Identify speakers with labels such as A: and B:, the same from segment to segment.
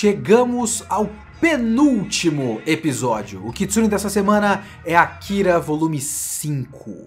A: Chegamos ao penúltimo episódio. O Kitsune dessa semana é Akira Volume 5.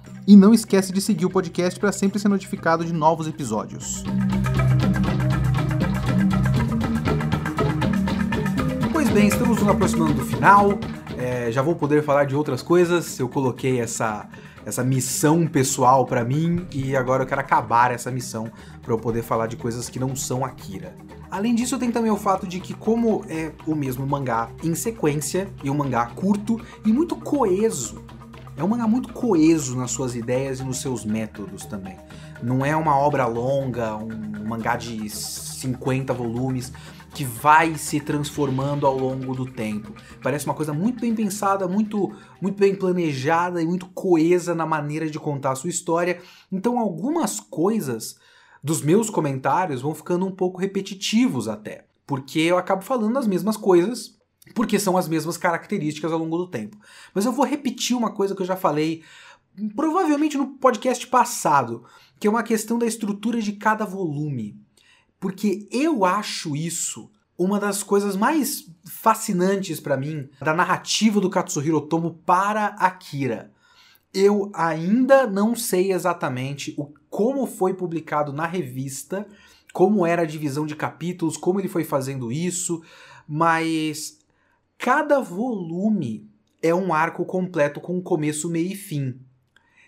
A: e não esquece de seguir o podcast para sempre ser notificado de novos episódios. Pois bem, estamos nos aproximando do final. É, já vou poder falar de outras coisas. Eu coloquei essa, essa missão pessoal para mim e agora eu quero acabar essa missão para eu poder falar de coisas que não são Akira. Além disso, tem também o fato de que, como é o mesmo mangá em sequência, e um mangá curto e muito coeso, é um mangá muito coeso nas suas ideias e nos seus métodos também. Não é uma obra longa, um mangá de 50 volumes que vai se transformando ao longo do tempo. Parece uma coisa muito bem pensada, muito, muito bem planejada e muito coesa na maneira de contar a sua história. Então, algumas coisas dos meus comentários vão ficando um pouco repetitivos até, porque eu acabo falando as mesmas coisas porque são as mesmas características ao longo do tempo. Mas eu vou repetir uma coisa que eu já falei, provavelmente no podcast passado, que é uma questão da estrutura de cada volume. Porque eu acho isso uma das coisas mais fascinantes para mim da narrativa do Katsuhiro Otomo para Akira. Eu ainda não sei exatamente o, como foi publicado na revista, como era a divisão de capítulos, como ele foi fazendo isso, mas Cada volume é um arco completo com começo, meio e fim.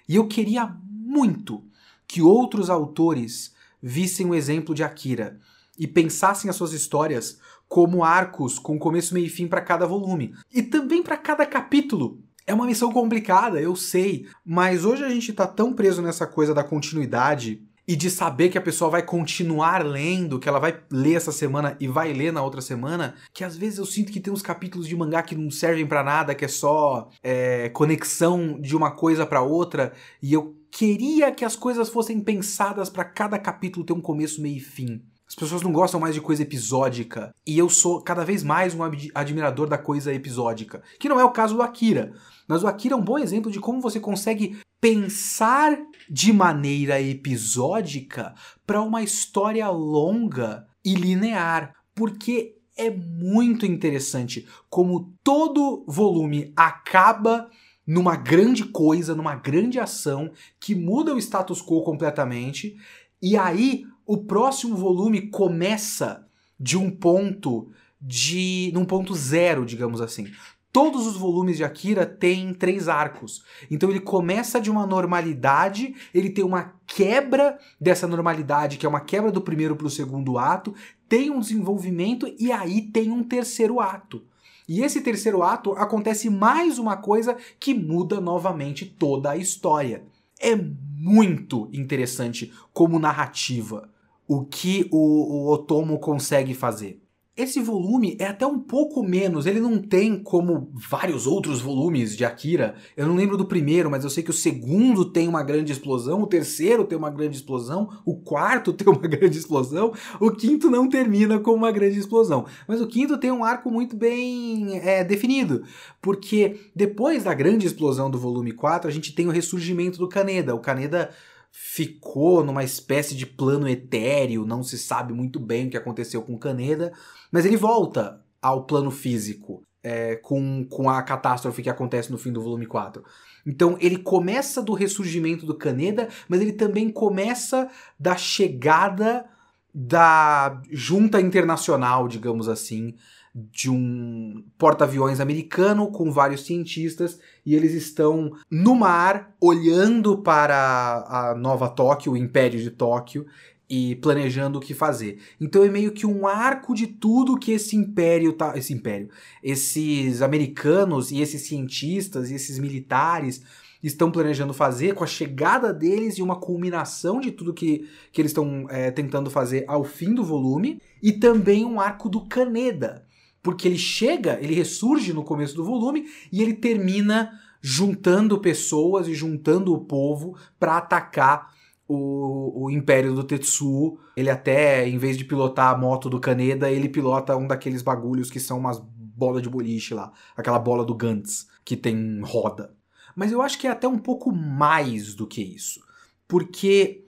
A: E eu queria muito que outros autores vissem o exemplo de Akira e pensassem as suas histórias como arcos com começo, meio e fim para cada volume e também para cada capítulo. É uma missão complicada, eu sei, mas hoje a gente está tão preso nessa coisa da continuidade e de saber que a pessoa vai continuar lendo, que ela vai ler essa semana e vai ler na outra semana, que às vezes eu sinto que tem uns capítulos de mangá que não servem para nada, que é só é, conexão de uma coisa para outra, e eu queria que as coisas fossem pensadas para cada capítulo ter um começo, meio e fim. As pessoas não gostam mais de coisa episódica. E eu sou cada vez mais um admirador da coisa episódica. Que não é o caso do Akira. Mas o Akira é um bom exemplo de como você consegue pensar de maneira episódica para uma história longa e linear, porque é muito interessante como todo volume acaba numa grande coisa, numa grande ação que muda o status quo completamente, e aí o próximo volume começa de um ponto de num ponto zero, digamos assim. Todos os volumes de Akira têm três arcos. Então ele começa de uma normalidade, ele tem uma quebra dessa normalidade, que é uma quebra do primeiro para o segundo ato, tem um desenvolvimento e aí tem um terceiro ato. E esse terceiro ato acontece mais uma coisa que muda novamente toda a história. É muito interessante como narrativa o que o, o Otomo consegue fazer. Esse volume é até um pouco menos, ele não tem como vários outros volumes de Akira. Eu não lembro do primeiro, mas eu sei que o segundo tem uma grande explosão, o terceiro tem uma grande explosão, o quarto tem uma grande explosão, o quinto não termina com uma grande explosão. Mas o quinto tem um arco muito bem é, definido, porque depois da grande explosão do volume 4, a gente tem o ressurgimento do Kaneda. O Kaneda ficou numa espécie de plano etéreo, não se sabe muito bem o que aconteceu com Kaneda, mas ele volta ao plano físico é, com, com a catástrofe que acontece no fim do volume 4. Então ele começa do ressurgimento do Kaneda, mas ele também começa da chegada da junta internacional, digamos assim, de um porta-aviões americano com vários cientistas e eles estão no mar olhando para a Nova Tóquio, o Império de Tóquio, e planejando o que fazer. Então é meio que um arco de tudo que esse império tá, esse império, esses americanos e esses cientistas e esses militares estão planejando fazer com a chegada deles e uma culminação de tudo que, que eles estão é, tentando fazer ao fim do volume e também um arco do Caneda, porque ele chega, ele ressurge no começo do volume e ele termina juntando pessoas e juntando o povo para atacar o, o Império do Tetsuo. Ele até, em vez de pilotar a moto do Kaneda, ele pilota um daqueles bagulhos que são umas bola de boliche lá. Aquela bola do Gantz, que tem roda. Mas eu acho que é até um pouco mais do que isso. Porque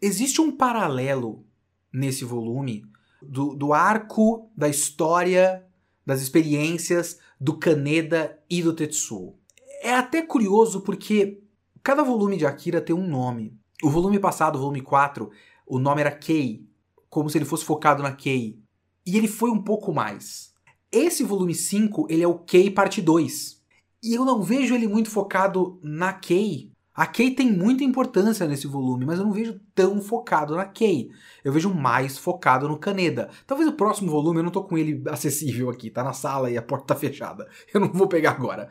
A: existe um paralelo nesse volume do, do arco da história, das experiências do Kaneda e do Tetsuo. É até curioso porque cada volume de Akira tem um nome. O volume passado, o volume 4, o nome era Kei, como se ele fosse focado na Kei. E ele foi um pouco mais. Esse volume 5, ele é o Kei parte 2. E eu não vejo ele muito focado na Kei. A Kei tem muita importância nesse volume, mas eu não vejo tão focado na Kei. Eu vejo mais focado no Kaneda. Talvez o próximo volume eu não tô com ele acessível aqui, tá na sala e a porta tá fechada. Eu não vou pegar agora.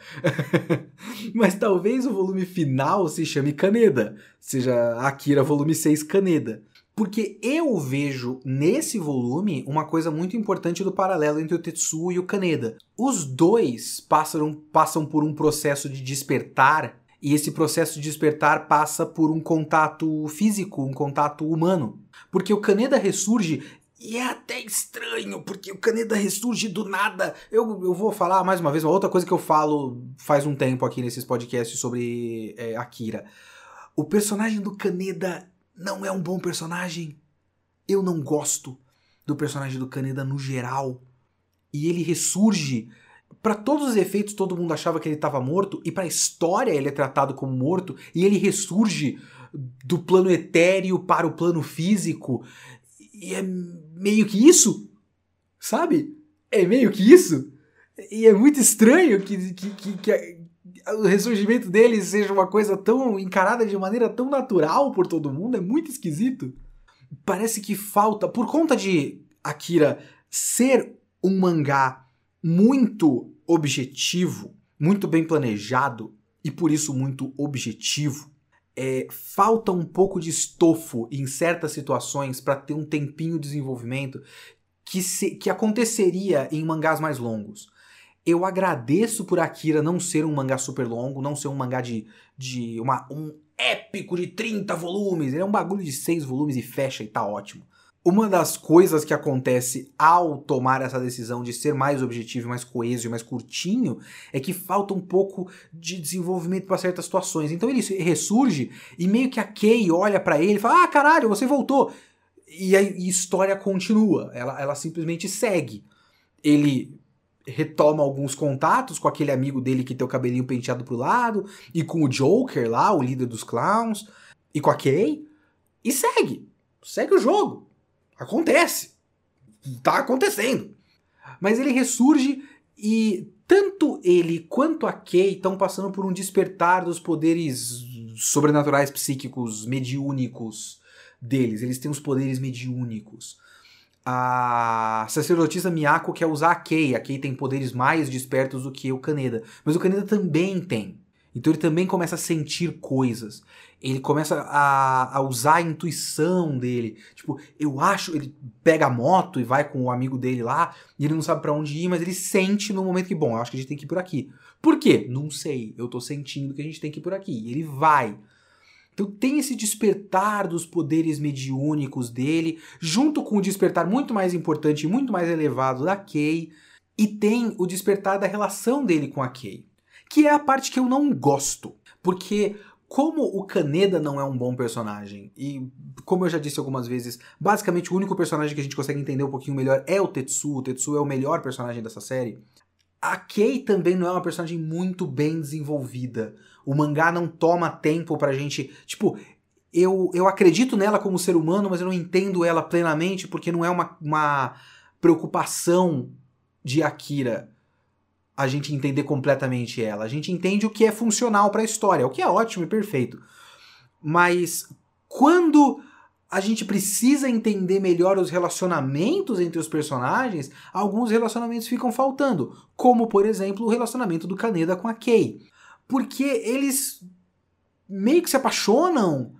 A: mas talvez o volume final se chame Kaneda, seja Akira volume 6 Kaneda. Porque eu vejo nesse volume uma coisa muito importante do paralelo entre o Tetsuo e o Kaneda. Os dois passam por um processo de despertar, e esse processo de despertar passa por um contato físico, um contato humano. Porque o Kaneda ressurge e é até estranho, porque o Kaneda ressurge do nada. Eu, eu vou falar mais uma vez, uma outra coisa que eu falo faz um tempo aqui nesses podcasts sobre é, Akira. O personagem do Kaneda não é um bom personagem. Eu não gosto do personagem do Kaneda no geral. E ele ressurge. Para todos os efeitos, todo mundo achava que ele estava morto, e para a história, ele é tratado como morto, e ele ressurge do plano etéreo para o plano físico. E é meio que isso, sabe? É meio que isso. E é muito estranho que, que, que, que o ressurgimento dele seja uma coisa tão encarada de maneira tão natural por todo mundo, é muito esquisito. Parece que falta, por conta de Akira ser um mangá muito objetivo, muito bem planejado e por isso muito objetivo, é, falta um pouco de estofo em certas situações para ter um tempinho de desenvolvimento que, se, que aconteceria em mangás mais longos. Eu agradeço por Akira não ser um mangá super longo, não ser um mangá de, de uma, um épico de 30 volumes. Ele é um bagulho de 6 volumes e fecha e tá ótimo. Uma das coisas que acontece ao tomar essa decisão de ser mais objetivo, mais coeso e mais curtinho é que falta um pouco de desenvolvimento para certas situações. Então ele ressurge e meio que a Kay olha para ele e fala: Ah, caralho, você voltou. E a história continua, ela, ela simplesmente segue. Ele retoma alguns contatos com aquele amigo dele que tem o cabelinho penteado pro lado, e com o Joker lá, o líder dos clowns, e com a Kay, e segue. Segue o jogo. Acontece. Tá acontecendo. Mas ele ressurge e tanto ele quanto a Kay estão passando por um despertar dos poderes sobrenaturais psíquicos mediúnicos deles. Eles têm os poderes mediúnicos a sacerdotisa Miyako quer usar a Kei. A Kei tem poderes mais despertos do que o Kaneda. Mas o Kaneda também tem. Então ele também começa a sentir coisas. Ele começa a, a, usar a intuição dele. Tipo, eu acho. Ele pega a moto e vai com o amigo dele lá. E ele não sabe para onde ir, mas ele sente no momento que, bom, eu acho que a gente tem que ir por aqui. Por quê? Não sei. Eu tô sentindo que a gente tem que ir por aqui. E ele vai. Então tem esse despertar dos poderes mediúnicos dele, junto com o despertar muito mais importante e muito mais elevado da Kay, e tem o despertar da relação dele com a Kay, que é a parte que eu não gosto, porque como o Kaneda não é um bom personagem, e como eu já disse algumas vezes, basicamente o único personagem que a gente consegue entender um pouquinho melhor é o Tetsu, o Tetsu é o melhor personagem dessa série, a Kay também não é uma personagem muito bem desenvolvida. O mangá não toma tempo pra gente. Tipo, eu, eu acredito nela como ser humano, mas eu não entendo ela plenamente porque não é uma, uma preocupação de Akira a gente entender completamente ela. A gente entende o que é funcional para a história, o que é ótimo e perfeito. Mas quando a gente precisa entender melhor os relacionamentos entre os personagens, alguns relacionamentos ficam faltando, como por exemplo o relacionamento do Kaneda com a Kei. Porque eles meio que se apaixonam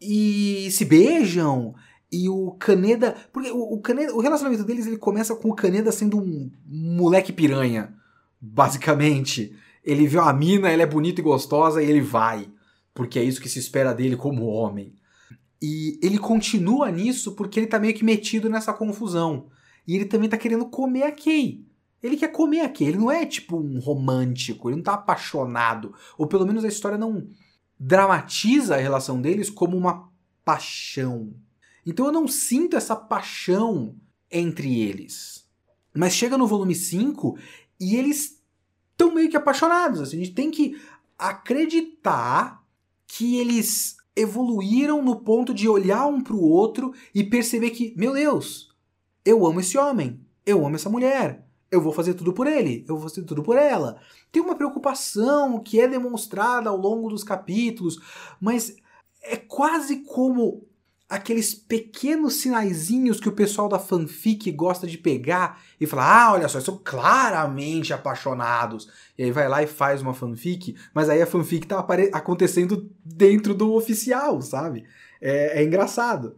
A: e se beijam e o Kaneda, porque o, o Kaneda, o relacionamento deles ele começa com o Kaneda sendo um moleque piranha, basicamente. Ele vê uma mina, ela é bonita e gostosa e ele vai, porque é isso que se espera dele como homem. E ele continua nisso porque ele tá meio que metido nessa confusão. E ele também tá querendo comer a Kay. Ele quer comer a Kay, ele não é tipo um romântico, ele não tá apaixonado. Ou pelo menos a história não dramatiza a relação deles como uma paixão. Então eu não sinto essa paixão entre eles. Mas chega no volume 5 e eles estão meio que apaixonados. Assim, a gente tem que acreditar que eles evoluíram no ponto de olhar um para o outro e perceber que, meu Deus, eu amo esse homem, eu amo essa mulher, eu vou fazer tudo por ele, eu vou fazer tudo por ela. Tem uma preocupação que é demonstrada ao longo dos capítulos, mas é quase como aqueles pequenos sinaizinhos que o pessoal da fanfic gosta de pegar e falar: ah, olha só, são claramente apaixonados. E aí vai lá e faz uma fanfic, mas aí a fanfic tá acontecendo dentro do oficial, sabe? É, é engraçado.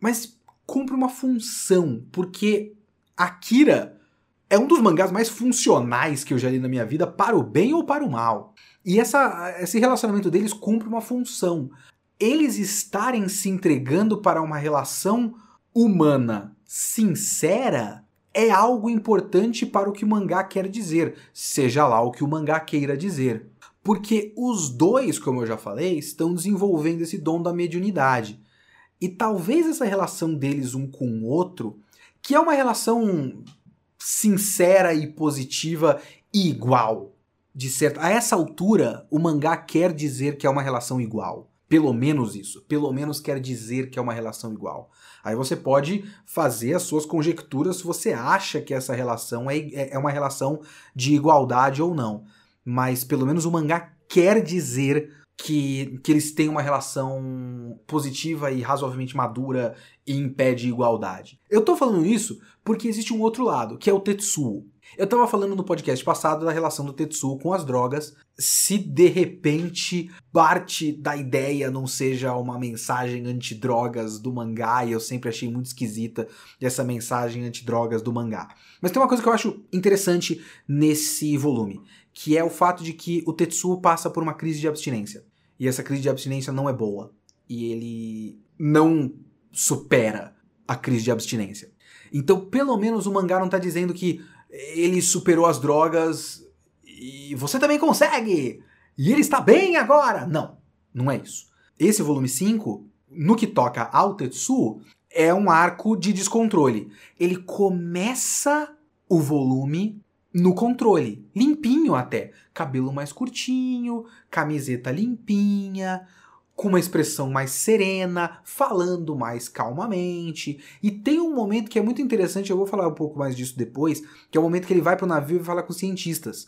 A: Mas cumpre uma função, porque Akira é um dos mangás mais funcionais que eu já li na minha vida, para o bem ou para o mal. E essa, esse relacionamento deles cumpre uma função eles estarem se entregando para uma relação humana sincera é algo importante para o que o mangá quer dizer, seja lá o que o mangá queira dizer. Porque os dois, como eu já falei, estão desenvolvendo esse dom da mediunidade. E talvez essa relação deles um com o outro, que é uma relação sincera e positiva e igual, de certo, a essa altura o mangá quer dizer que é uma relação igual. Pelo menos isso. Pelo menos quer dizer que é uma relação igual. Aí você pode fazer as suas conjecturas se você acha que essa relação é, é, é uma relação de igualdade ou não. Mas pelo menos o mangá quer dizer que, que eles têm uma relação positiva e razoavelmente madura e impede igualdade. Eu tô falando isso porque existe um outro lado, que é o Tetsuo. Eu tava falando no podcast passado da relação do Tetsuo com as drogas. Se de repente parte da ideia não seja uma mensagem antidrogas do mangá, e eu sempre achei muito esquisita essa mensagem antidrogas do mangá. Mas tem uma coisa que eu acho interessante nesse volume, que é o fato de que o Tetsuo passa por uma crise de abstinência. E essa crise de abstinência não é boa. E ele não supera a crise de abstinência. Então, pelo menos o mangá não tá dizendo que ele superou as drogas e você também consegue! E ele está bem agora! Não, não é isso. Esse volume 5, no que toca ao Tetsu, é um arco de descontrole. Ele começa o volume no controle, limpinho até. Cabelo mais curtinho, camiseta limpinha, com uma expressão mais serena, falando mais calmamente. E tem um momento que é muito interessante, eu vou falar um pouco mais disso depois, que é o momento que ele vai pro navio e fala com os cientistas.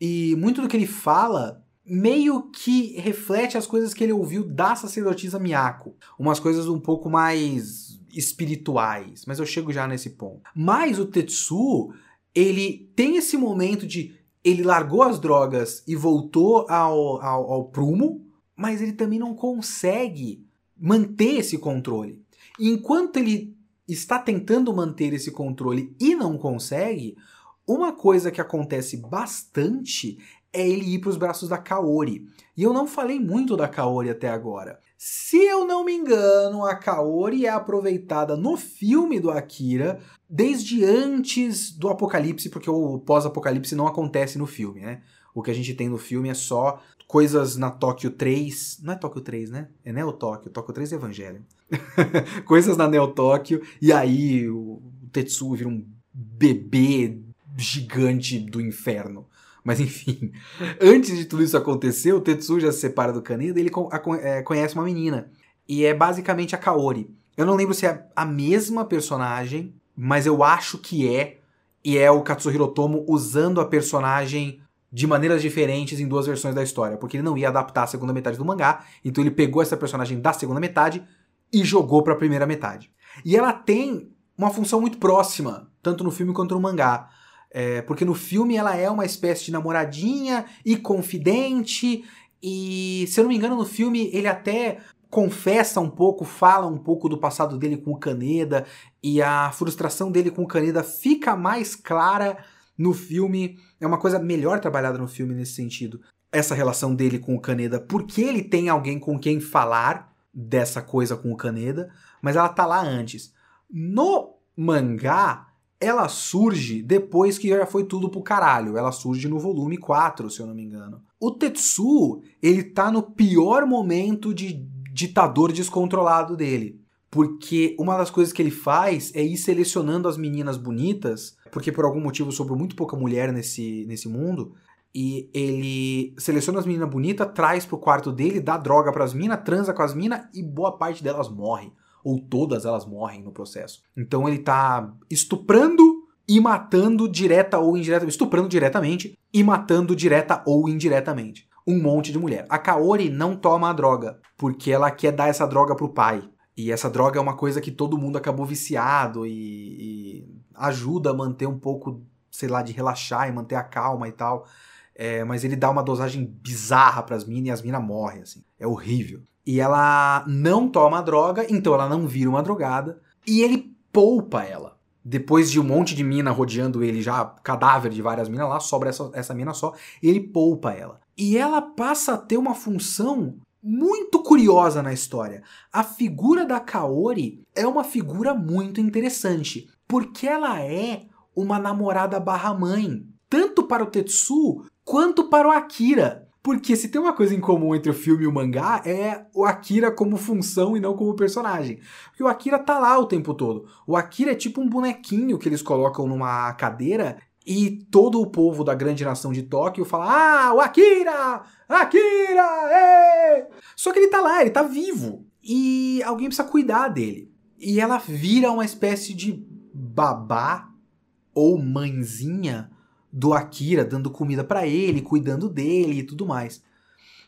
A: E muito do que ele fala meio que reflete as coisas que ele ouviu da sacerdotisa Miyako. Umas coisas um pouco mais espirituais, mas eu chego já nesse ponto. Mas o Tetsu, ele tem esse momento de ele largou as drogas e voltou ao, ao, ao prumo, mas ele também não consegue manter esse controle. E enquanto ele está tentando manter esse controle e não consegue, uma coisa que acontece bastante é ele ir para os braços da Kaori. E eu não falei muito da Kaori até agora. Se eu não me engano, a Kaori é aproveitada no filme do Akira desde antes do apocalipse, porque o pós-apocalipse não acontece no filme, né? O que a gente tem no filme é só coisas na Tóquio 3. Não é Tóquio 3, né? É Neo Tóquio. Tóquio 3 é Evangelho. coisas na Neo Tóquio. E aí o Tetsuo vira um bebê gigante do inferno. Mas enfim, antes de tudo isso acontecer, o Tetsuo já se separa do Kaneda e ele é, conhece uma menina. E é basicamente a Kaori. Eu não lembro se é a mesma personagem, mas eu acho que é. E é o Katsuhiro Tomo usando a personagem de maneiras diferentes em duas versões da história, porque ele não ia adaptar a segunda metade do mangá, então ele pegou essa personagem da segunda metade e jogou para a primeira metade. E ela tem uma função muito próxima, tanto no filme quanto no mangá. É, porque no filme ela é uma espécie de namoradinha e confidente. E, se eu não me engano, no filme ele até confessa um pouco, fala um pouco do passado dele com o Kaneda. E a frustração dele com o Kaneda fica mais clara no filme. É uma coisa melhor trabalhada no filme nesse sentido. Essa relação dele com o Kaneda, porque ele tem alguém com quem falar dessa coisa com o Kaneda, mas ela tá lá antes. No mangá, ela surge depois que já foi tudo pro caralho. Ela surge no volume 4, se eu não me engano. O Tetsu, ele tá no pior momento de ditador descontrolado dele. Porque uma das coisas que ele faz é ir selecionando as meninas bonitas, porque por algum motivo sobrou muito pouca mulher nesse, nesse mundo, e ele seleciona as meninas bonitas, traz pro quarto dele, dá droga pras minas, transa com as minas e boa parte delas morre ou todas elas morrem no processo. Então ele tá estuprando e matando direta ou indiretamente, estuprando diretamente e matando direta ou indiretamente um monte de mulher. A Kaori não toma a droga, porque ela quer dar essa droga pro pai. E essa droga é uma coisa que todo mundo acabou viciado e, e ajuda a manter um pouco, sei lá, de relaxar e manter a calma e tal. É, mas ele dá uma dosagem bizarra pras minas e as minas morrem, assim. É horrível. E ela não toma droga, então ela não vira uma drogada. E ele poupa ela. Depois de um monte de mina rodeando ele, já cadáver de várias minas lá, sobra essa, essa mina só, ele poupa ela. E ela passa a ter uma função muito curiosa na história. A figura da Kaori é uma figura muito interessante, porque ela é uma namorada barra mãe, tanto para o Tetsu quanto para o Akira. Porque se tem uma coisa em comum entre o filme e o mangá é o Akira como função e não como personagem. Porque o Akira tá lá o tempo todo. O Akira é tipo um bonequinho que eles colocam numa cadeira e todo o povo da grande nação de Tóquio fala: Ah, o Akira! Akira! Ei! Só que ele tá lá, ele tá vivo. E alguém precisa cuidar dele. E ela vira uma espécie de babá ou mãezinha do Akira, dando comida para ele, cuidando dele e tudo mais.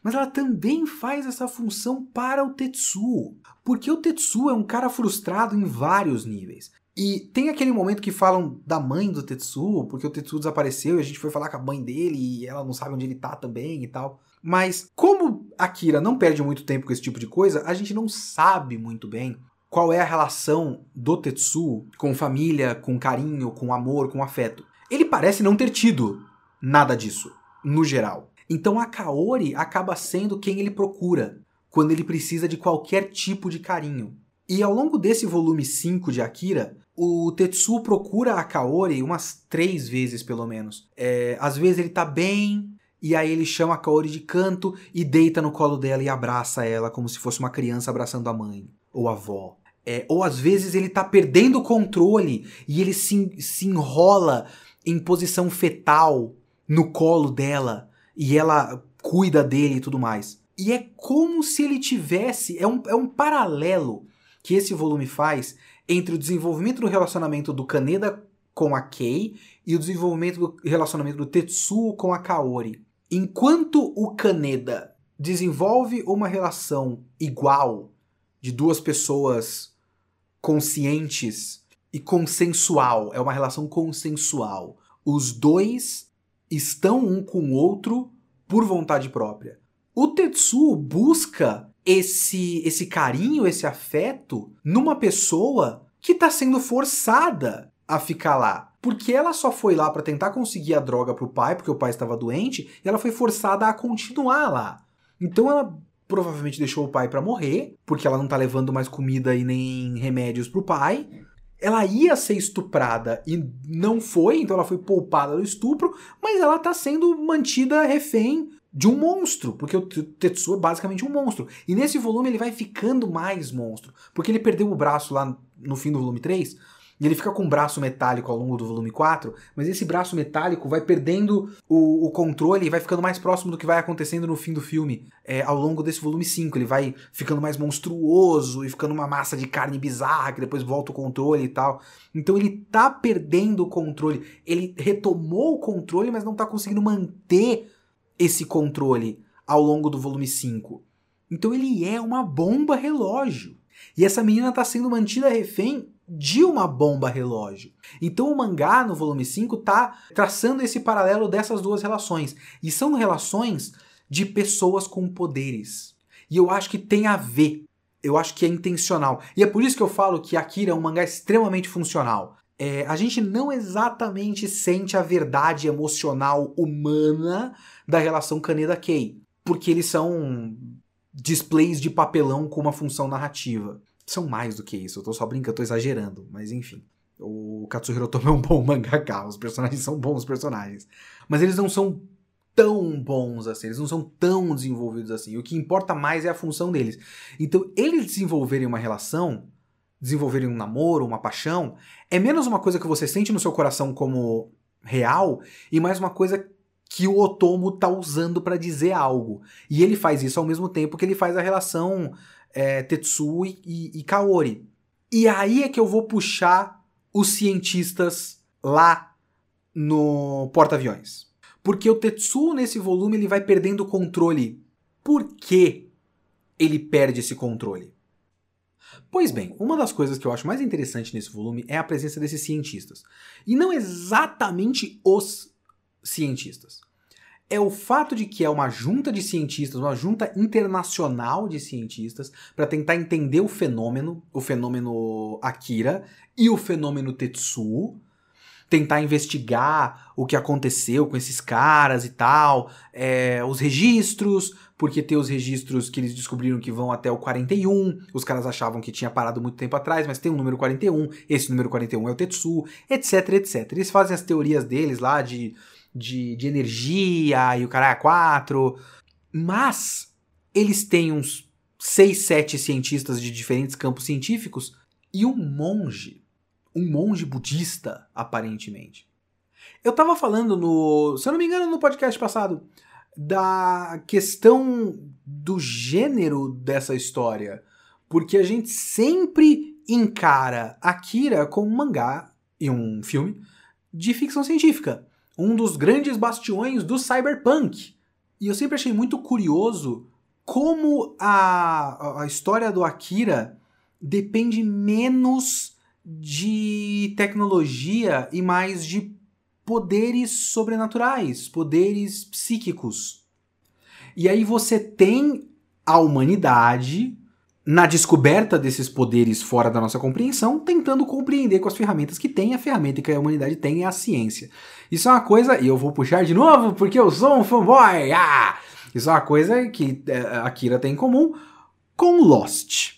A: Mas ela também faz essa função para o Tetsuo, porque o Tetsuo é um cara frustrado em vários níveis. E tem aquele momento que falam da mãe do Tetsuo, porque o Tetsuo desapareceu e a gente foi falar com a mãe dele e ela não sabe onde ele tá também e tal. Mas como Akira não perde muito tempo com esse tipo de coisa, a gente não sabe muito bem qual é a relação do Tetsuo com família, com carinho, com amor, com afeto. Ele parece não ter tido nada disso, no geral. Então a Kaori acaba sendo quem ele procura quando ele precisa de qualquer tipo de carinho. E ao longo desse volume 5 de Akira, o Tetsuo procura a Kaori umas três vezes pelo menos. É, às vezes ele tá bem, e aí ele chama a Kaori de canto e deita no colo dela e abraça ela como se fosse uma criança abraçando a mãe ou a avó. É, ou às vezes ele tá perdendo o controle e ele se, se enrola em posição fetal no colo dela e ela cuida dele e tudo mais. E é como se ele tivesse. É um, é um paralelo que esse volume faz entre o desenvolvimento do relacionamento do Kaneda com a Kei e o desenvolvimento do relacionamento do Tetsuo com a Kaori. Enquanto o Kaneda desenvolve uma relação igual de duas pessoas conscientes e consensual, é uma relação consensual. Os dois estão um com o outro por vontade própria. O Tetsuo busca esse esse carinho, esse afeto numa pessoa que está sendo forçada a ficar lá. Porque ela só foi lá para tentar conseguir a droga pro pai, porque o pai estava doente, e ela foi forçada a continuar lá. Então ela provavelmente deixou o pai para morrer, porque ela não tá levando mais comida e nem remédios pro pai. Ela ia ser estuprada e não foi, então ela foi poupada do estupro, mas ela tá sendo mantida refém de um monstro, porque o Tetsuo é basicamente um monstro. E nesse volume ele vai ficando mais monstro, porque ele perdeu o braço lá no fim do volume 3, e ele fica com um braço metálico ao longo do volume 4, mas esse braço metálico vai perdendo o, o controle e vai ficando mais próximo do que vai acontecendo no fim do filme é, ao longo desse volume 5. Ele vai ficando mais monstruoso e ficando uma massa de carne bizarra que depois volta o controle e tal. Então ele tá perdendo o controle. Ele retomou o controle, mas não tá conseguindo manter esse controle ao longo do volume 5. Então ele é uma bomba relógio. E essa menina está sendo mantida refém de uma bomba relógio. Então o mangá no volume 5 tá traçando esse paralelo dessas duas relações. E são relações de pessoas com poderes. E eu acho que tem a ver. Eu acho que é intencional. E é por isso que eu falo que Akira é um mangá extremamente funcional. É, a gente não exatamente sente a verdade emocional humana da relação Kaneda-Kei. Porque eles são displays de papelão com uma função narrativa. São mais do que isso, eu tô só brincando, eu tô exagerando, mas enfim. O Katsuhiro Otomo é um bom mangaka, os personagens são bons personagens. Mas eles não são tão bons assim, eles não são tão desenvolvidos assim. O que importa mais é a função deles. Então, eles desenvolverem uma relação, desenvolverem um namoro, uma paixão, é menos uma coisa que você sente no seu coração como real e mais uma coisa que o Otomo tá usando para dizer algo. E ele faz isso ao mesmo tempo que ele faz a relação é, e, e Kaori. E aí é que eu vou puxar os cientistas lá no porta-aviões. Porque o Tetsuo nesse volume ele vai perdendo o controle. Por que ele perde esse controle? Pois bem, uma das coisas que eu acho mais interessante nesse volume é a presença desses cientistas. E não exatamente os cientistas. É o fato de que é uma junta de cientistas, uma junta internacional de cientistas, para tentar entender o fenômeno, o fenômeno Akira e o fenômeno Tetsuo, tentar investigar o que aconteceu com esses caras e tal, é, os registros, porque tem os registros que eles descobriram que vão até o 41, os caras achavam que tinha parado muito tempo atrás, mas tem um número 41, esse número 41 é o Tetsuo, etc, etc. Eles fazem as teorias deles lá de de, de energia e o cara é quatro. Mas eles têm uns seis, sete cientistas de diferentes campos científicos e um monge. Um monge budista, aparentemente. Eu tava falando no. Se eu não me engano, no podcast passado, da questão do gênero dessa história. Porque a gente sempre encara Akira como um mangá e um filme de ficção científica um dos grandes bastiões do cyberpunk. E eu sempre achei muito curioso como a, a história do Akira depende menos de tecnologia e mais de poderes sobrenaturais, poderes psíquicos. E aí você tem a humanidade na descoberta desses poderes fora da nossa compreensão, tentando compreender com as ferramentas que tem, a ferramenta que a humanidade tem é a ciência. Isso é uma coisa, e eu vou puxar de novo porque eu sou um fanboy! Ah! Isso é uma coisa que é, a Kira tem em comum com Lost.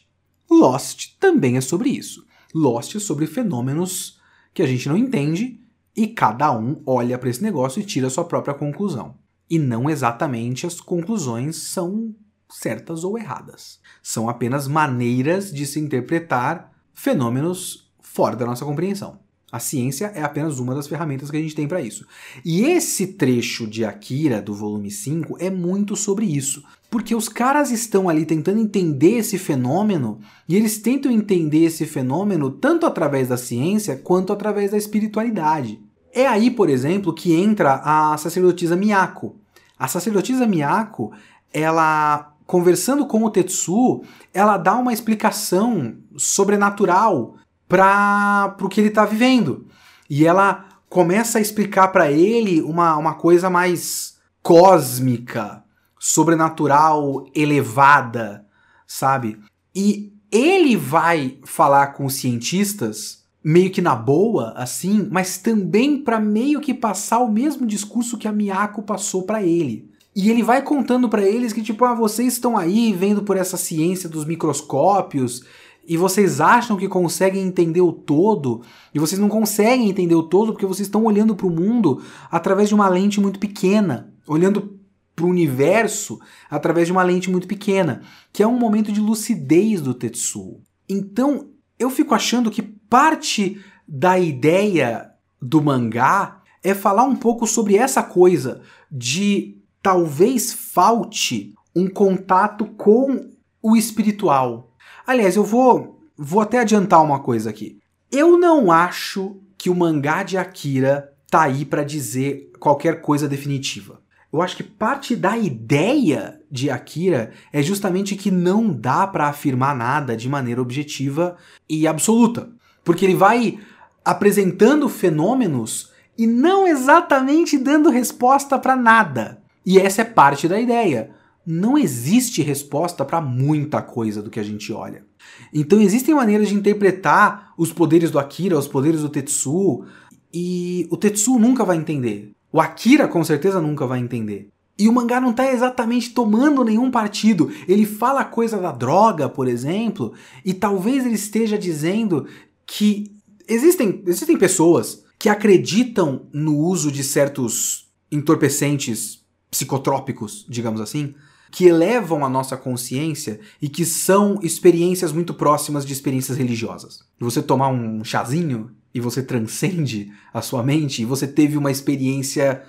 A: Lost também é sobre isso. Lost é sobre fenômenos que a gente não entende e cada um olha para esse negócio e tira a sua própria conclusão. E não exatamente as conclusões são certas ou erradas. São apenas maneiras de se interpretar fenômenos fora da nossa compreensão. A ciência é apenas uma das ferramentas que a gente tem para isso. E esse trecho de Akira, do volume 5, é muito sobre isso. Porque os caras estão ali tentando entender esse fenômeno, e eles tentam entender esse fenômeno tanto através da ciência quanto através da espiritualidade. É aí, por exemplo, que entra a sacerdotisa Miyako. A sacerdotisa Miyako, ela conversando com o Tetsu, ela dá uma explicação sobrenatural para o que ele está vivendo. E ela começa a explicar para ele uma, uma coisa mais cósmica, sobrenatural, elevada, sabe? E ele vai falar com os cientistas meio que na boa, assim, mas também para meio que passar o mesmo discurso que a Miyako passou para ele. E ele vai contando para eles que, tipo, ah, vocês estão aí vendo por essa ciência dos microscópios e vocês acham que conseguem entender o todo e vocês não conseguem entender o todo porque vocês estão olhando para o mundo através de uma lente muito pequena, olhando para o universo através de uma lente muito pequena, que é um momento de lucidez do Tetsuo. Então, eu fico achando que parte da ideia do mangá é falar um pouco sobre essa coisa de talvez falte um contato com o espiritual. Aliás, eu vou, vou até adiantar uma coisa aqui. Eu não acho que o mangá de Akira tá aí para dizer qualquer coisa definitiva. Eu acho que parte da ideia de Akira é justamente que não dá para afirmar nada de maneira objetiva e absoluta. Porque ele vai apresentando fenômenos e não exatamente dando resposta para nada. E essa é parte da ideia. Não existe resposta para muita coisa do que a gente olha. Então existem maneiras de interpretar os poderes do Akira, os poderes do Tetsu, e o Tetsu nunca vai entender. O Akira com certeza nunca vai entender. E o mangá não está exatamente tomando nenhum partido. Ele fala coisa da droga, por exemplo, e talvez ele esteja dizendo que existem, existem pessoas que acreditam no uso de certos entorpecentes psicotrópicos, digamos assim, que elevam a nossa consciência e que são experiências muito próximas de experiências religiosas. Você tomar um chazinho e você transcende a sua mente e você teve uma experiência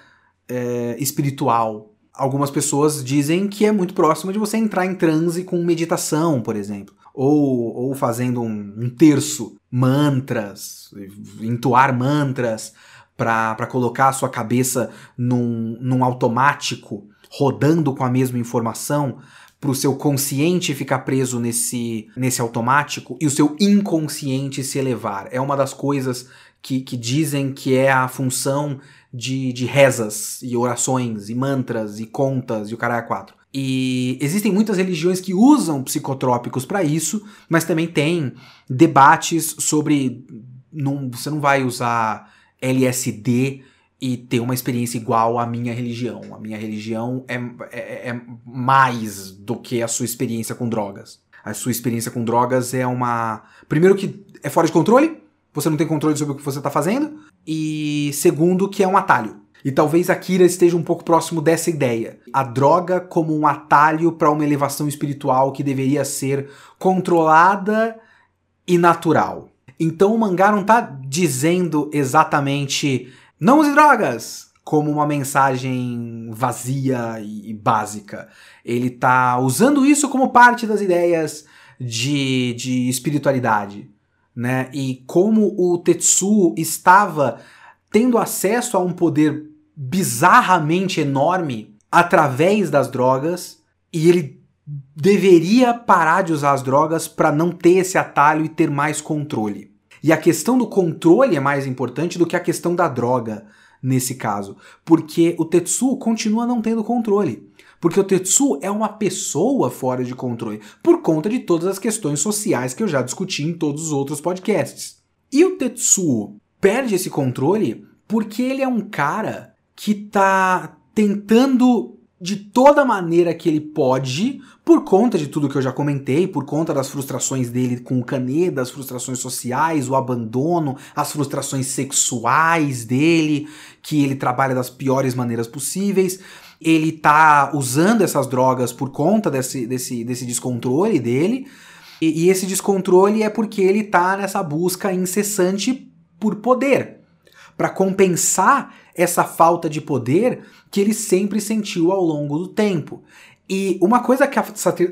A: é, espiritual. Algumas pessoas dizem que é muito próximo de você entrar em transe com meditação, por exemplo. Ou, ou fazendo um, um terço, mantras, entoar mantras para colocar a sua cabeça num, num automático rodando com a mesma informação para o seu consciente ficar preso nesse, nesse automático e o seu inconsciente se elevar. É uma das coisas que, que dizem que é a função de, de rezas e orações e mantras e contas e o caralho quatro. E existem muitas religiões que usam psicotrópicos para isso, mas também tem debates sobre. Não, você não vai usar LSD e ter uma experiência igual à minha religião. A minha religião é, é, é, mais do que a sua experiência com drogas. A sua experiência com drogas é uma. Primeiro, que é fora de controle, você não tem controle sobre o que você está fazendo. E segundo, que é um atalho. E talvez a Kira esteja um pouco próximo dessa ideia. A droga como um atalho para uma elevação espiritual que deveria ser controlada e natural. Então o mangá não está dizendo exatamente não use drogas! Como uma mensagem vazia e básica. Ele tá usando isso como parte das ideias de, de espiritualidade. Né? E como o Tetsu estava tendo acesso a um poder bizarramente enorme através das drogas, e ele deveria parar de usar as drogas para não ter esse atalho e ter mais controle. E a questão do controle é mais importante do que a questão da droga nesse caso, porque o Tetsu continua não tendo controle. Porque o Tetsu é uma pessoa fora de controle, por conta de todas as questões sociais que eu já discuti em todos os outros podcasts. E o Tetsu perde esse controle porque ele é um cara que tá tentando de toda maneira que ele pode por conta de tudo que eu já comentei, por conta das frustrações dele com o Kaneda, as frustrações sociais, o abandono, as frustrações sexuais dele, que ele trabalha das piores maneiras possíveis. Ele tá usando essas drogas por conta desse, desse, desse descontrole dele. E, e esse descontrole é porque ele tá nessa busca incessante por poder. Para compensar essa falta de poder que ele sempre sentiu ao longo do tempo. E uma coisa que a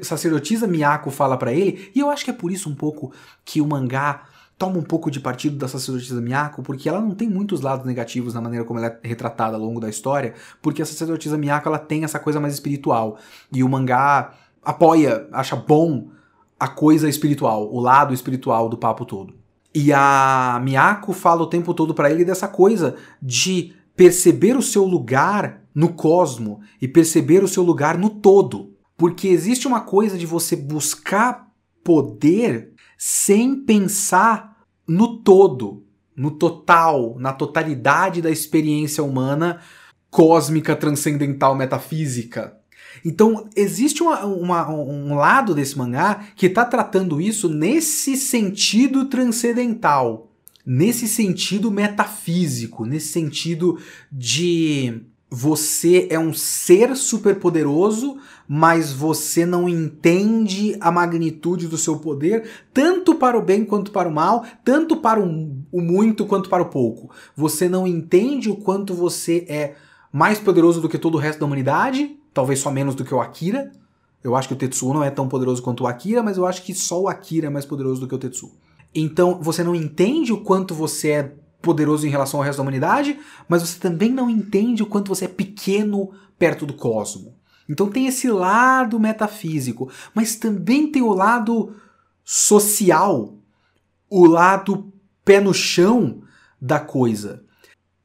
A: sacerdotisa Miyako fala para ele, e eu acho que é por isso um pouco que o mangá toma um pouco de partido da sacerdotisa Miyako, porque ela não tem muitos lados negativos na maneira como ela é retratada ao longo da história, porque a sacerdotisa Miyako ela tem essa coisa mais espiritual, e o mangá apoia, acha bom a coisa espiritual, o lado espiritual do papo todo. E a Miyako fala o tempo todo para ele dessa coisa de perceber o seu lugar no cosmo e perceber o seu lugar no todo. Porque existe uma coisa de você buscar poder sem pensar no todo, no total, na totalidade da experiência humana cósmica, transcendental, metafísica. Então, existe uma, uma, um lado desse mangá que está tratando isso nesse sentido transcendental, nesse sentido metafísico, nesse sentido de você é um ser superpoderoso, mas você não entende a magnitude do seu poder, tanto para o bem quanto para o mal, tanto para o, o muito quanto para o pouco. Você não entende o quanto você é mais poderoso do que todo o resto da humanidade, talvez só menos do que o Akira. Eu acho que o Tetsuo não é tão poderoso quanto o Akira, mas eu acho que só o Akira é mais poderoso do que o Tetsuo. Então você não entende o quanto você é poderoso em relação ao resto da humanidade, mas você também não entende o quanto você é pequeno perto do cosmo. Então tem esse lado metafísico, mas também tem o lado social, o lado pé no chão da coisa.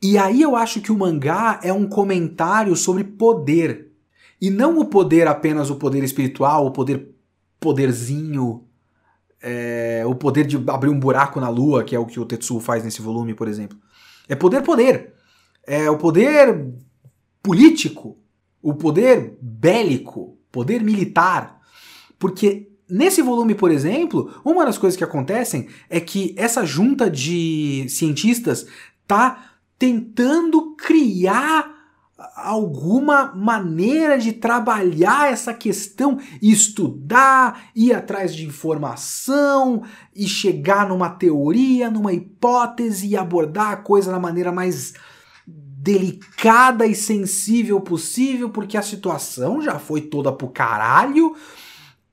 A: E aí eu acho que o mangá é um comentário sobre poder. E não o poder apenas o poder espiritual, o poder poderzinho, é, o poder de abrir um buraco na lua, que é o que o Tetsuo faz nesse volume, por exemplo. É poder poder. É o poder político, o poder bélico, poder militar. Porque nesse volume, por exemplo, uma das coisas que acontecem é que essa junta de cientistas tá tentando criar alguma maneira de trabalhar essa questão, estudar, ir atrás de informação e chegar numa teoria, numa hipótese e abordar a coisa da maneira mais delicada e sensível possível, porque a situação já foi toda pro caralho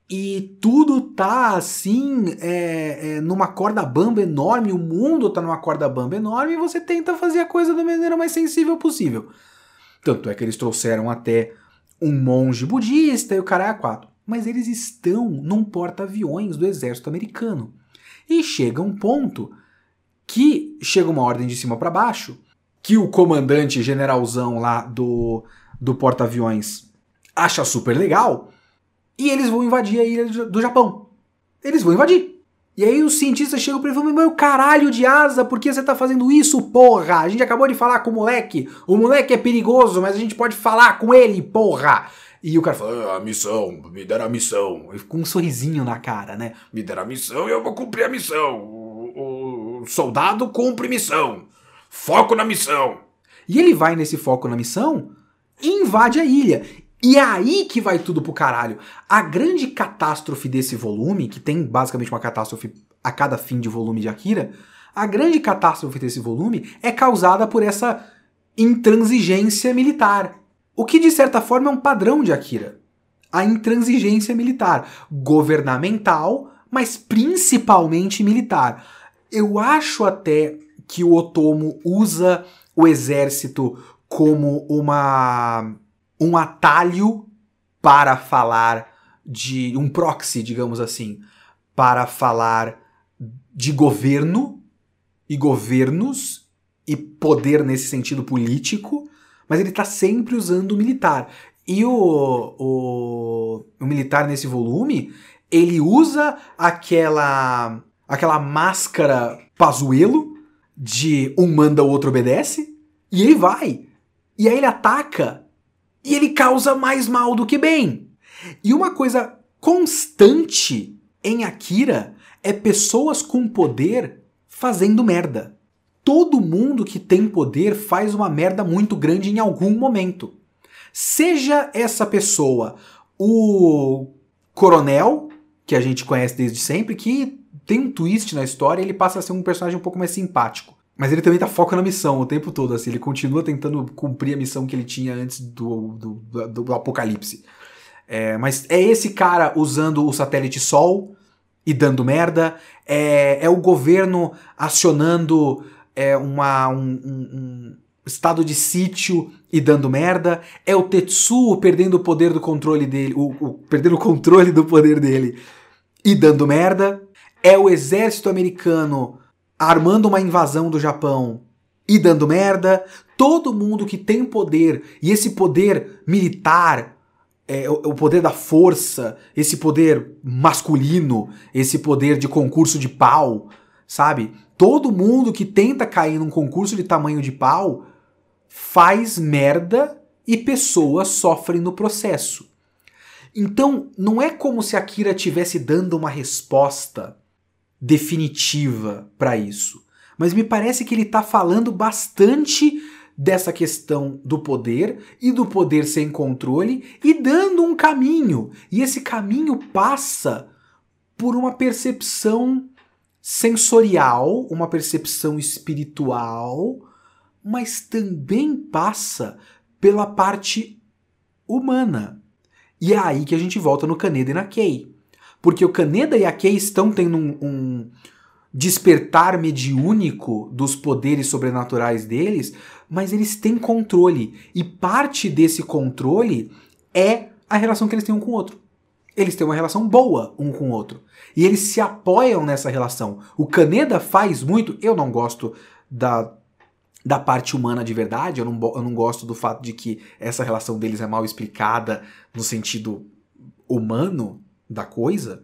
A: e tudo tá assim, é, é, numa corda bamba enorme, o mundo tá numa corda bamba enorme e você tenta fazer a coisa da maneira mais sensível possível. Tanto é que eles trouxeram até um monge budista e o cara é a. Mas eles estão num porta-aviões do exército americano. E chega um ponto que chega uma ordem de cima para baixo, que o comandante generalzão lá do, do porta-aviões acha super legal, e eles vão invadir a ilha do Japão. Eles vão invadir. E aí os cientistas chegam pra ele e falam, meu caralho de asa, por que você tá fazendo isso, porra? A gente acabou de falar com o moleque, o moleque é perigoso, mas a gente pode falar com ele, porra! E o cara fala, ah, a missão, me deram a missão. Com um sorrisinho na cara, né? Me deram a missão e eu vou cumprir a missão. O, o soldado cumpre missão. Foco na missão. E ele vai nesse foco na missão e invade a ilha. E é aí que vai tudo pro caralho. A grande catástrofe desse volume, que tem basicamente uma catástrofe a cada fim de volume de Akira, a grande catástrofe desse volume é causada por essa intransigência militar. O que de certa forma é um padrão de Akira. A intransigência militar, governamental, mas principalmente militar. Eu acho até que o Otomo usa o exército como uma um atalho para falar de um proxy, digamos assim, para falar de governo e governos e poder nesse sentido político, mas ele está sempre usando o militar. E o, o, o militar nesse volume, ele usa aquela aquela máscara pazuelo de um manda o outro obedece e ele vai. E aí ele ataca e ele causa mais mal do que bem. E uma coisa constante em Akira é pessoas com poder fazendo merda. Todo mundo que tem poder faz uma merda muito grande em algum momento. Seja essa pessoa o coronel, que a gente conhece desde sempre, que tem um twist na história, ele passa a ser um personagem um pouco mais simpático. Mas ele também tá foca na missão o tempo todo, assim, ele continua tentando cumprir a missão que ele tinha antes do, do, do, do apocalipse. É, mas é esse cara usando o satélite Sol e dando merda, é, é o governo acionando é, uma, um, um, um estado de sítio e dando merda, é o Tetsuo perdendo o poder do controle dele, o, o, perdendo o controle do poder dele e dando merda, é o exército americano armando uma invasão do Japão e dando merda. Todo mundo que tem poder, e esse poder militar, é, o poder da força, esse poder masculino, esse poder de concurso de pau, sabe? Todo mundo que tenta cair num concurso de tamanho de pau faz merda e pessoas sofrem no processo. Então, não é como se a Kira estivesse dando uma resposta definitiva para isso. Mas me parece que ele está falando bastante dessa questão do poder e do poder sem controle e dando um caminho. E esse caminho passa por uma percepção sensorial, uma percepção espiritual, mas também passa pela parte humana. E é aí que a gente volta no Kaneda e na Kei. Porque o Kaneda e a Kei estão tendo um, um despertar mediúnico dos poderes sobrenaturais deles, mas eles têm controle. E parte desse controle é a relação que eles têm um com o outro. Eles têm uma relação boa um com o outro. E eles se apoiam nessa relação. O Kaneda faz muito. Eu não gosto da, da parte humana de verdade, eu não, eu não gosto do fato de que essa relação deles é mal explicada no sentido humano da coisa.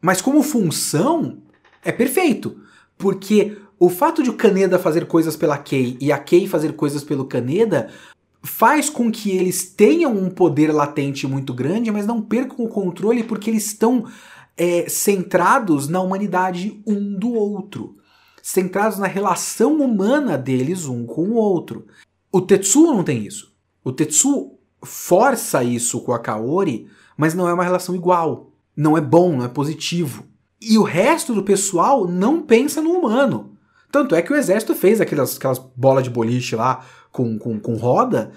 A: Mas como função, é perfeito. Porque o fato de o Kaneda fazer coisas pela Kei e a Kei fazer coisas pelo Kaneda faz com que eles tenham um poder latente muito grande, mas não percam o controle porque eles estão é, centrados na humanidade um do outro. Centrados na relação humana deles um com o outro. O Tetsuo não tem isso. O Tetsuo força isso com a Kaori, mas não é uma relação igual não é bom, não é positivo. E o resto do pessoal não pensa no humano. Tanto é que o exército fez aquelas, aquelas bolas de boliche lá com, com, com roda,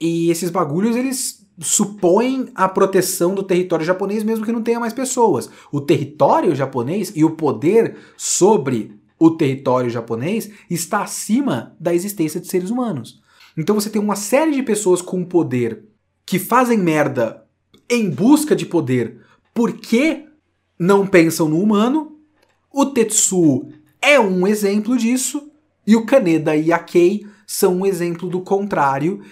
A: e esses bagulhos eles supõem a proteção do território japonês mesmo que não tenha mais pessoas. O território japonês e o poder sobre o território japonês está acima da existência de seres humanos. Então você tem uma série de pessoas com poder que fazem merda em busca de poder porque não pensam no humano. O Tetsu é um exemplo disso. E o Kaneda e a Kei são um exemplo do contrário.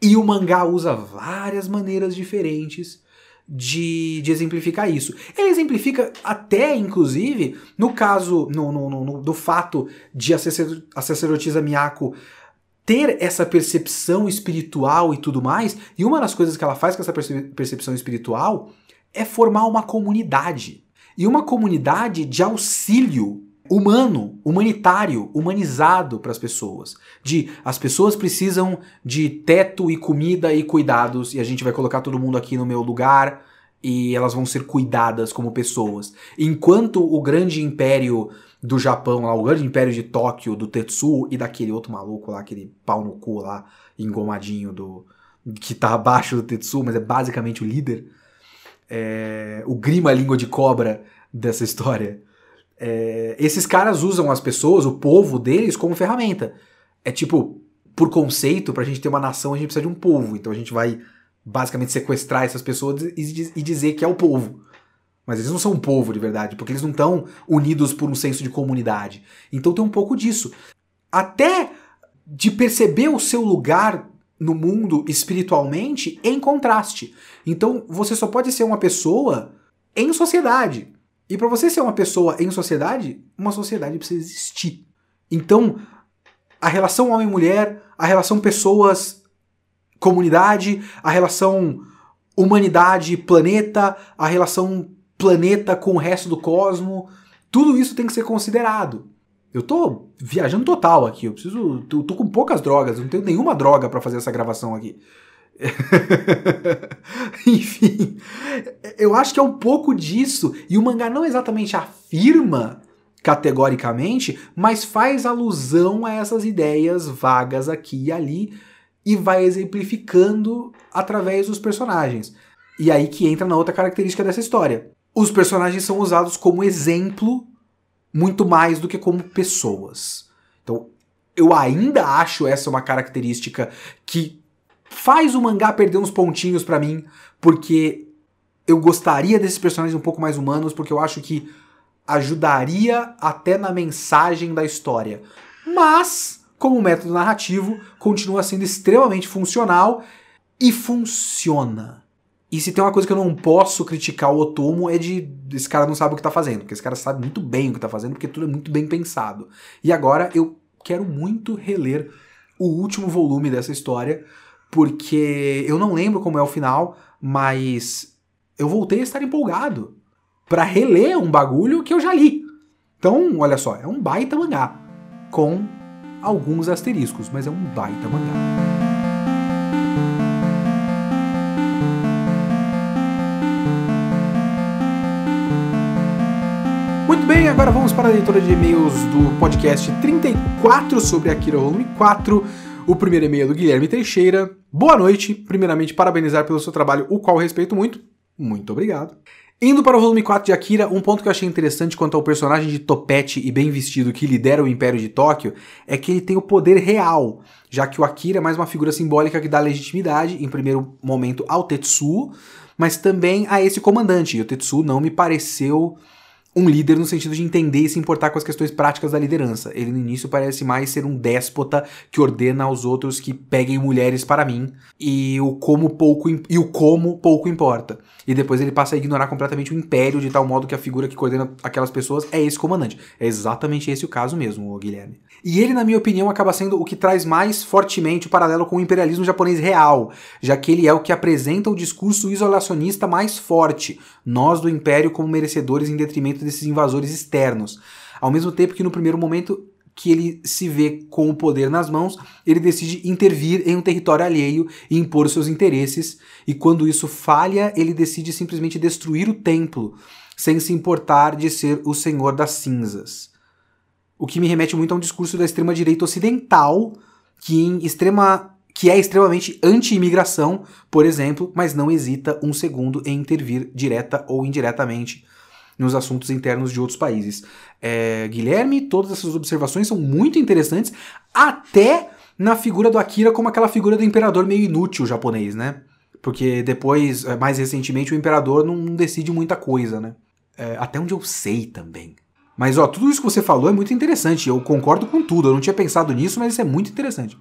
A: E o mangá usa várias maneiras diferentes de, de exemplificar isso. Ele exemplifica até, inclusive, no caso no, no, no, do fato de a sacerdotisa Miyako ter essa percepção espiritual e tudo mais. E uma das coisas que ela faz com essa percepção espiritual é formar uma comunidade. E uma comunidade de auxílio humano, humanitário, humanizado para as pessoas. De as pessoas precisam de teto e comida e cuidados e a gente vai colocar todo mundo aqui no meu lugar e elas vão ser cuidadas como pessoas. Enquanto o grande império do Japão, lá, o grande império de Tóquio, do Tetsu e daquele outro maluco lá, aquele pau no cu lá, engomadinho do que tá abaixo do Tetsu, mas é basicamente o líder é, o grima língua de cobra dessa história. É, esses caras usam as pessoas, o povo deles, como ferramenta. É tipo, por conceito, pra gente ter uma nação, a gente precisa de um povo. Então a gente vai basicamente sequestrar essas pessoas e, e dizer que é o povo. Mas eles não são um povo de verdade, porque eles não estão unidos por um senso de comunidade. Então tem um pouco disso. Até de perceber o seu lugar no mundo espiritualmente em contraste. Então você só pode ser uma pessoa em sociedade. E para você ser uma pessoa em sociedade, uma sociedade precisa existir. Então, a relação homem-mulher, a relação pessoas-comunidade, a relação humanidade-planeta, a relação planeta com o resto do cosmo, tudo isso tem que ser considerado. Eu tô viajando total aqui. Eu preciso. Eu tô com poucas drogas. Eu não tenho nenhuma droga para fazer essa gravação aqui. Enfim, eu acho que é um pouco disso. E o mangá não exatamente afirma categoricamente, mas faz alusão a essas ideias vagas aqui e ali e vai exemplificando através dos personagens. E aí que entra na outra característica dessa história. Os personagens são usados como exemplo muito mais do que como pessoas. Então, eu ainda acho essa uma característica que faz o mangá perder uns pontinhos para mim, porque eu gostaria desses personagens um pouco mais humanos, porque eu acho que ajudaria até na mensagem da história. Mas, como método narrativo, continua sendo extremamente funcional e funciona. E se tem uma coisa que eu não posso criticar o Otomo é de esse cara não sabe o que tá fazendo, porque esse cara sabe muito bem o que tá fazendo, porque tudo é muito bem pensado. E agora eu quero muito reler o último volume dessa história, porque eu não lembro como é o final, mas eu voltei a estar empolgado para reler um bagulho que eu já li. Então, olha só, é um baita mangá com alguns asteriscos, mas é um baita mangá. Bem, agora vamos para a leitura de e-mails do podcast 34 sobre Akira Volume 4. O primeiro e-mail é do Guilherme Teixeira. Boa noite. Primeiramente, parabenizar pelo seu trabalho, o qual respeito muito. Muito obrigado. Indo para o volume 4 de Akira, um ponto que eu achei interessante quanto ao personagem de topete e bem vestido que lidera o Império de Tóquio é que ele tem o poder real, já que o Akira é mais uma figura simbólica que dá legitimidade, em primeiro momento, ao Tetsuo, mas também a esse comandante. E o Tetsuo não me pareceu um líder no sentido de entender e se importar com as questões práticas da liderança. Ele no início parece mais ser um déspota que ordena aos outros que peguem mulheres para mim e o como pouco e o como pouco importa. E depois ele passa a ignorar completamente o império de tal modo que a figura que coordena aquelas pessoas é esse comandante. É exatamente esse o caso mesmo, Guilherme. E ele, na minha opinião, acaba sendo o que traz mais fortemente o paralelo com o imperialismo japonês real, já que ele é o que apresenta o discurso isolacionista mais forte, nós do império como merecedores em detrimento desses invasores externos. Ao mesmo tempo que no primeiro momento que ele se vê com o poder nas mãos, ele decide intervir em um território alheio e impor seus interesses, e quando isso falha, ele decide simplesmente destruir o templo, sem se importar de ser o senhor das cinzas. O que me remete muito a um discurso da extrema-direita ocidental, que, em extrema, que é extremamente anti-imigração, por exemplo, mas não hesita um segundo em intervir direta ou indiretamente nos assuntos internos de outros países. É, Guilherme, todas essas observações são muito interessantes, até na figura do Akira como aquela figura do imperador meio inútil japonês, né? Porque depois, é, mais recentemente, o imperador não decide muita coisa, né? É, até onde eu sei também. Mas ó, tudo isso que você falou é muito interessante. Eu concordo com tudo. Eu não tinha pensado nisso, mas isso é muito interessante.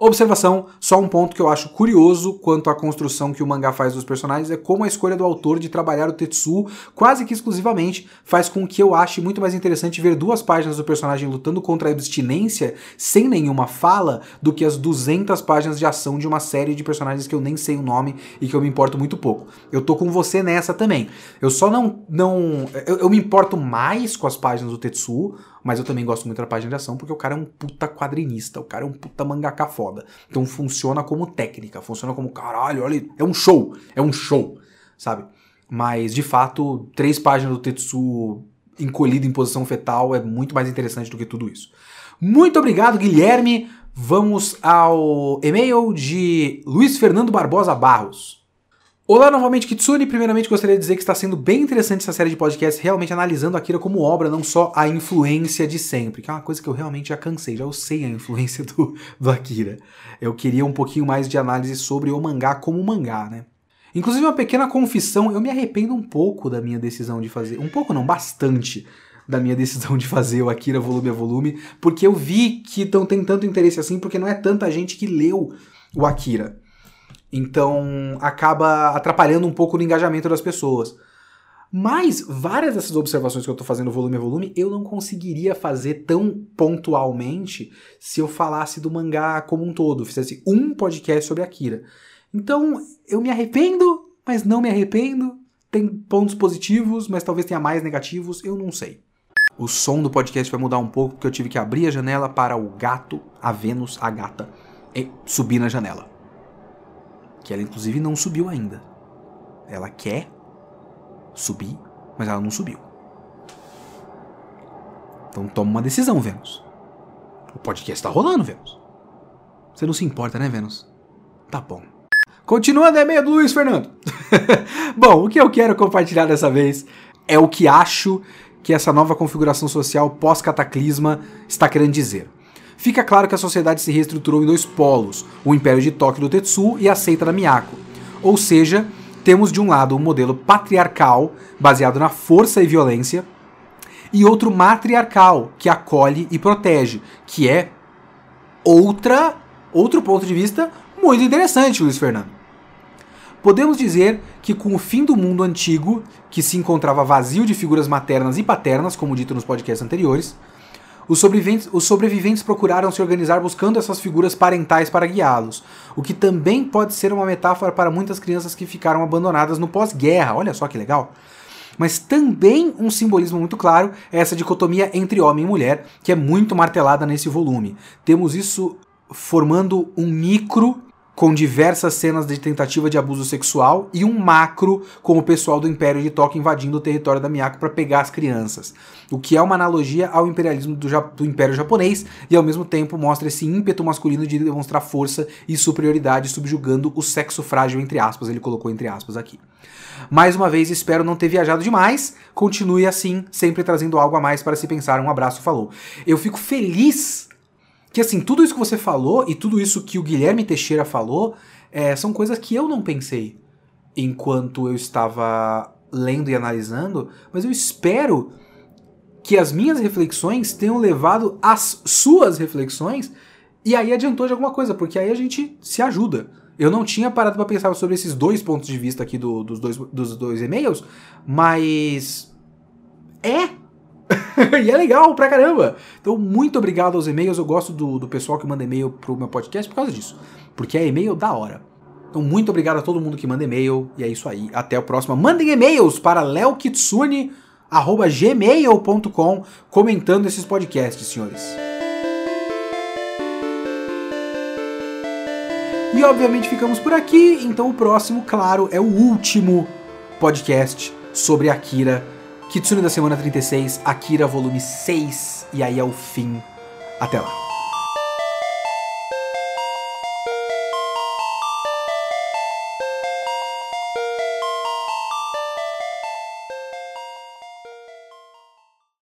A: Observação, só um ponto que eu acho curioso quanto à construção que o mangá faz dos personagens é como a escolha do autor de trabalhar o Tetsuo quase que exclusivamente faz com que eu ache muito mais interessante ver duas páginas do personagem lutando contra a abstinência sem nenhuma fala do que as 200 páginas de ação de uma série de personagens que eu nem sei o nome e que eu me importo muito pouco. Eu tô com você nessa também. Eu só não. não eu, eu me importo mais com as páginas do Tetsuo, mas eu também gosto muito da página de ação porque o cara é um puta quadrinista, o cara é um puta mangaka foda. Então funciona como técnica, funciona como caralho, olha, é um show, é um show, sabe? Mas de fato, três páginas do Tetsu encolhido em posição fetal é muito mais interessante do que tudo isso. Muito obrigado, Guilherme. Vamos ao e-mail de Luiz Fernando Barbosa Barros. Olá novamente, Kitsune. Primeiramente, gostaria de dizer que está sendo bem interessante essa série de podcasts, realmente analisando Akira como obra, não só a influência de sempre, que é uma coisa que eu realmente já cansei, já eu sei a influência do, do Akira. Eu queria um pouquinho mais de análise sobre o mangá como mangá, né? Inclusive, uma pequena confissão, eu me arrependo um pouco da minha decisão de fazer, um pouco não, bastante, da minha decisão de fazer o Akira volume a volume, porque eu vi que estão tem tanto interesse assim, porque não é tanta gente que leu o Akira. Então acaba atrapalhando um pouco no engajamento das pessoas. Mas várias dessas observações que eu estou fazendo volume a volume, eu não conseguiria fazer tão pontualmente se eu falasse do mangá como um todo, fizesse um podcast sobre Akira. Então eu me arrependo, mas não me arrependo. Tem pontos positivos, mas talvez tenha mais negativos, eu não sei. O som do podcast vai mudar um pouco porque eu tive que abrir a janela para o gato, a Vênus, a gata, subir na janela que ela inclusive não subiu ainda. Ela quer subir, mas ela não subiu. Então toma uma decisão, Vênus. O podcast tá rolando, Vênus. Você não se importa, né, Vênus? Tá bom. Continuando é meio do Luiz Fernando. bom, o que eu quero compartilhar dessa vez é o que acho que essa nova configuração social pós-cataclisma está querendo dizer fica claro que a sociedade se reestruturou em dois polos, o Império de Tóquio do Tetsu e a seita da Miyako. Ou seja, temos de um lado um modelo patriarcal, baseado na força e violência, e outro matriarcal, que acolhe e protege, que é outra outro ponto de vista muito interessante, Luiz Fernando. Podemos dizer que com o fim do mundo antigo, que se encontrava vazio de figuras maternas e paternas, como dito nos podcasts anteriores, os sobreviventes, os sobreviventes procuraram se organizar buscando essas figuras parentais para guiá-los, o que também pode ser uma metáfora para muitas crianças que ficaram abandonadas no pós-guerra. Olha só que legal! Mas também um simbolismo muito claro é essa dicotomia entre homem e mulher, que é muito martelada nesse volume. Temos isso formando um micro com diversas cenas de tentativa de abuso sexual, e um macro com o pessoal do Império de Tóquio invadindo o território da Miyako para pegar as crianças. O que é uma analogia ao imperialismo do, do, Império Japonês e ao mesmo tempo mostra esse ímpeto masculino de demonstrar força e superioridade subjugando o sexo frágil, entre aspas, ele colocou entre aspas aqui. Mais uma vez, espero não ter viajado demais. Continue assim, sempre trazendo algo a mais para se pensar. Um abraço, falou. Eu fico feliz que assim, tudo isso que você falou e tudo isso que o Guilherme Teixeira falou é, são coisas que eu não pensei enquanto eu estava lendo e analisando, mas eu espero que as minhas reflexões tenham levado as suas reflexões e aí adiantou de alguma coisa, porque aí a gente se ajuda. Eu não tinha parado para pensar sobre esses dois pontos de vista aqui do, dos, dois, dos dois e-mails, mas é e é legal pra caramba. Então, muito obrigado aos e-mails. Eu gosto do, do pessoal que manda e-mail pro meu podcast por causa disso. Porque é e-mail da hora. Então, muito obrigado a todo mundo que manda e-mail. E é isso aí. Até o próximo. Mandem e-mails para leokitsune.gmail.com comentando esses podcasts, senhores. E obviamente ficamos por aqui. Então, o próximo, claro, é o último podcast sobre Akira Kitsune da semana 36, Akira volume 6, e aí é o fim. Até lá.